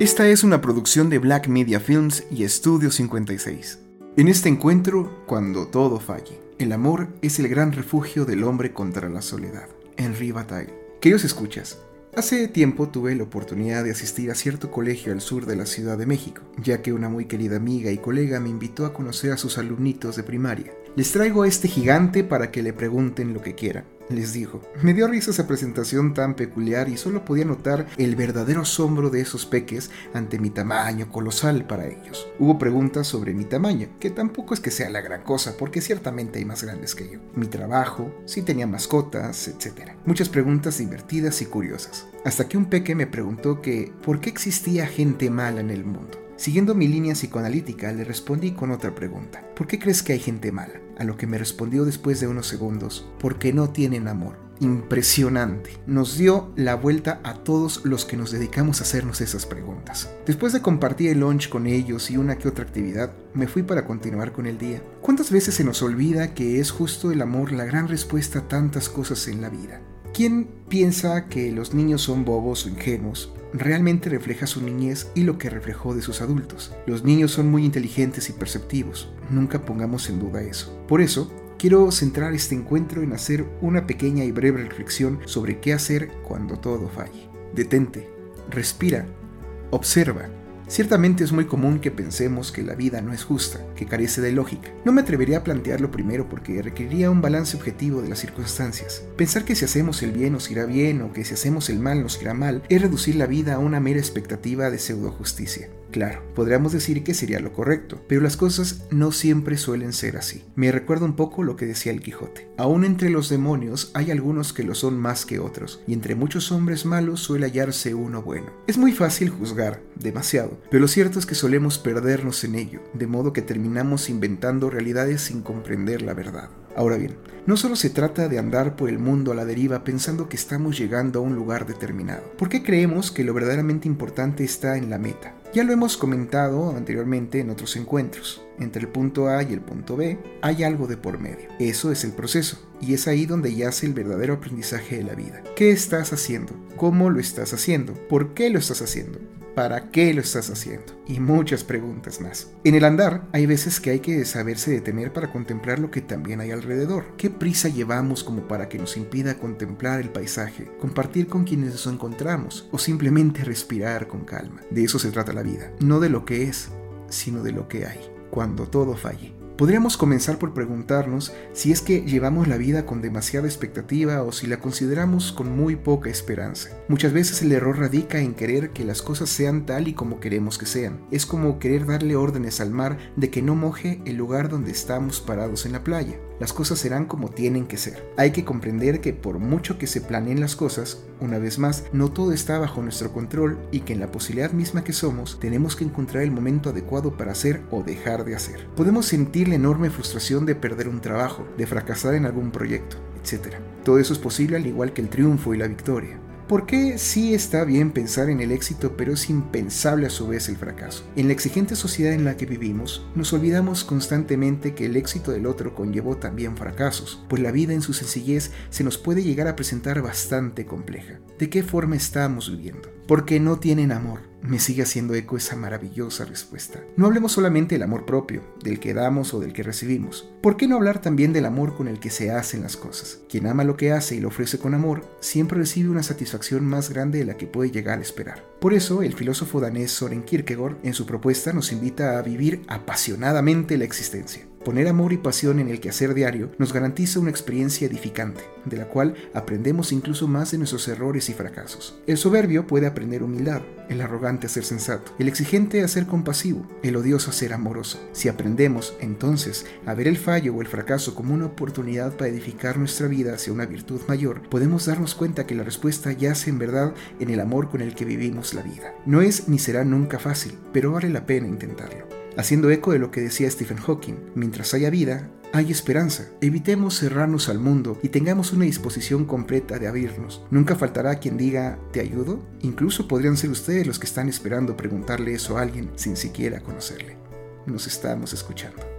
Esta es una producción de Black Media Films y Estudio 56. En este encuentro, cuando todo falle, el amor es el gran refugio del hombre contra la soledad. Henry Bataille. Queridos escuchas, hace tiempo tuve la oportunidad de asistir a cierto colegio al sur de la Ciudad de México, ya que una muy querida amiga y colega me invitó a conocer a sus alumnitos de primaria. Les traigo a este gigante para que le pregunten lo que quieran les dijo. Me dio risa esa presentación tan peculiar y solo podía notar el verdadero asombro de esos peques ante mi tamaño colosal para ellos. Hubo preguntas sobre mi tamaño, que tampoco es que sea la gran cosa, porque ciertamente hay más grandes que yo. Mi trabajo, si tenía mascotas, etc. Muchas preguntas divertidas y curiosas. Hasta que un peque me preguntó que ¿por qué existía gente mala en el mundo? Siguiendo mi línea psicoanalítica, le respondí con otra pregunta. ¿Por qué crees que hay gente mala? A lo que me respondió después de unos segundos, porque no tienen amor. Impresionante. Nos dio la vuelta a todos los que nos dedicamos a hacernos esas preguntas. Después de compartir el lunch con ellos y una que otra actividad, me fui para continuar con el día. ¿Cuántas veces se nos olvida que es justo el amor la gran respuesta a tantas cosas en la vida? ¿Quién piensa que los niños son bobos o ingenuos? Realmente refleja su niñez y lo que reflejó de sus adultos. Los niños son muy inteligentes y perceptivos, nunca pongamos en duda eso. Por eso, quiero centrar este encuentro en hacer una pequeña y breve reflexión sobre qué hacer cuando todo falle. Detente, respira, observa Ciertamente es muy común que pensemos que la vida no es justa, que carece de lógica. No me atrevería a plantearlo primero porque requeriría un balance objetivo de las circunstancias. Pensar que si hacemos el bien nos irá bien o que si hacemos el mal nos irá mal es reducir la vida a una mera expectativa de pseudo justicia. Claro, podríamos decir que sería lo correcto, pero las cosas no siempre suelen ser así. Me recuerda un poco lo que decía el Quijote. Aún entre los demonios hay algunos que lo son más que otros, y entre muchos hombres malos suele hallarse uno bueno. Es muy fácil juzgar, demasiado, pero lo cierto es que solemos perdernos en ello, de modo que terminamos inventando realidades sin comprender la verdad. Ahora bien, no solo se trata de andar por el mundo a la deriva pensando que estamos llegando a un lugar determinado. ¿Por qué creemos que lo verdaderamente importante está en la meta? Ya lo hemos comentado anteriormente en otros encuentros. Entre el punto A y el punto B hay algo de por medio. Eso es el proceso. Y es ahí donde yace el verdadero aprendizaje de la vida. ¿Qué estás haciendo? ¿Cómo lo estás haciendo? ¿Por qué lo estás haciendo? ¿Para qué lo estás haciendo? Y muchas preguntas más. En el andar hay veces que hay que saberse detener para contemplar lo que también hay alrededor. ¿Qué prisa llevamos como para que nos impida contemplar el paisaje, compartir con quienes nos encontramos o simplemente respirar con calma? De eso se trata la vida, no de lo que es, sino de lo que hay, cuando todo falle. Podríamos comenzar por preguntarnos si es que llevamos la vida con demasiada expectativa o si la consideramos con muy poca esperanza. Muchas veces el error radica en querer que las cosas sean tal y como queremos que sean. Es como querer darle órdenes al mar de que no moje el lugar donde estamos parados en la playa las cosas serán como tienen que ser. Hay que comprender que por mucho que se planeen las cosas, una vez más, no todo está bajo nuestro control y que en la posibilidad misma que somos, tenemos que encontrar el momento adecuado para hacer o dejar de hacer. Podemos sentir la enorme frustración de perder un trabajo, de fracasar en algún proyecto, etc. Todo eso es posible al igual que el triunfo y la victoria. ¿Por qué sí está bien pensar en el éxito, pero es impensable a su vez el fracaso? En la exigente sociedad en la que vivimos, nos olvidamos constantemente que el éxito del otro conllevó también fracasos, pues la vida en su sencillez se nos puede llegar a presentar bastante compleja. ¿De qué forma estamos viviendo? Porque no tienen amor, me sigue haciendo eco esa maravillosa respuesta. No hablemos solamente del amor propio, del que damos o del que recibimos. ¿Por qué no hablar también del amor con el que se hacen las cosas? Quien ama lo que hace y lo ofrece con amor, siempre recibe una satisfacción más grande de la que puede llegar a esperar. Por eso, el filósofo danés Soren Kierkegaard en su propuesta nos invita a vivir apasionadamente la existencia. Poner amor y pasión en el quehacer diario nos garantiza una experiencia edificante, de la cual aprendemos incluso más de nuestros errores y fracasos. El soberbio puede aprender humildad, el arrogante a ser sensato, el exigente a ser compasivo, el odioso a ser amoroso. Si aprendemos, entonces, a ver el fallo o el fracaso como una oportunidad para edificar nuestra vida hacia una virtud mayor, podemos darnos cuenta que la respuesta yace en verdad en el amor con el que vivimos la vida. No es ni será nunca fácil, pero vale la pena intentarlo haciendo eco de lo que decía Stephen Hawking, mientras haya vida, hay esperanza. Evitemos cerrarnos al mundo y tengamos una disposición completa de abrirnos. Nunca faltará quien diga, ¿te ayudo? Incluso podrían ser ustedes los que están esperando preguntarle eso a alguien sin siquiera conocerle. Nos estamos escuchando.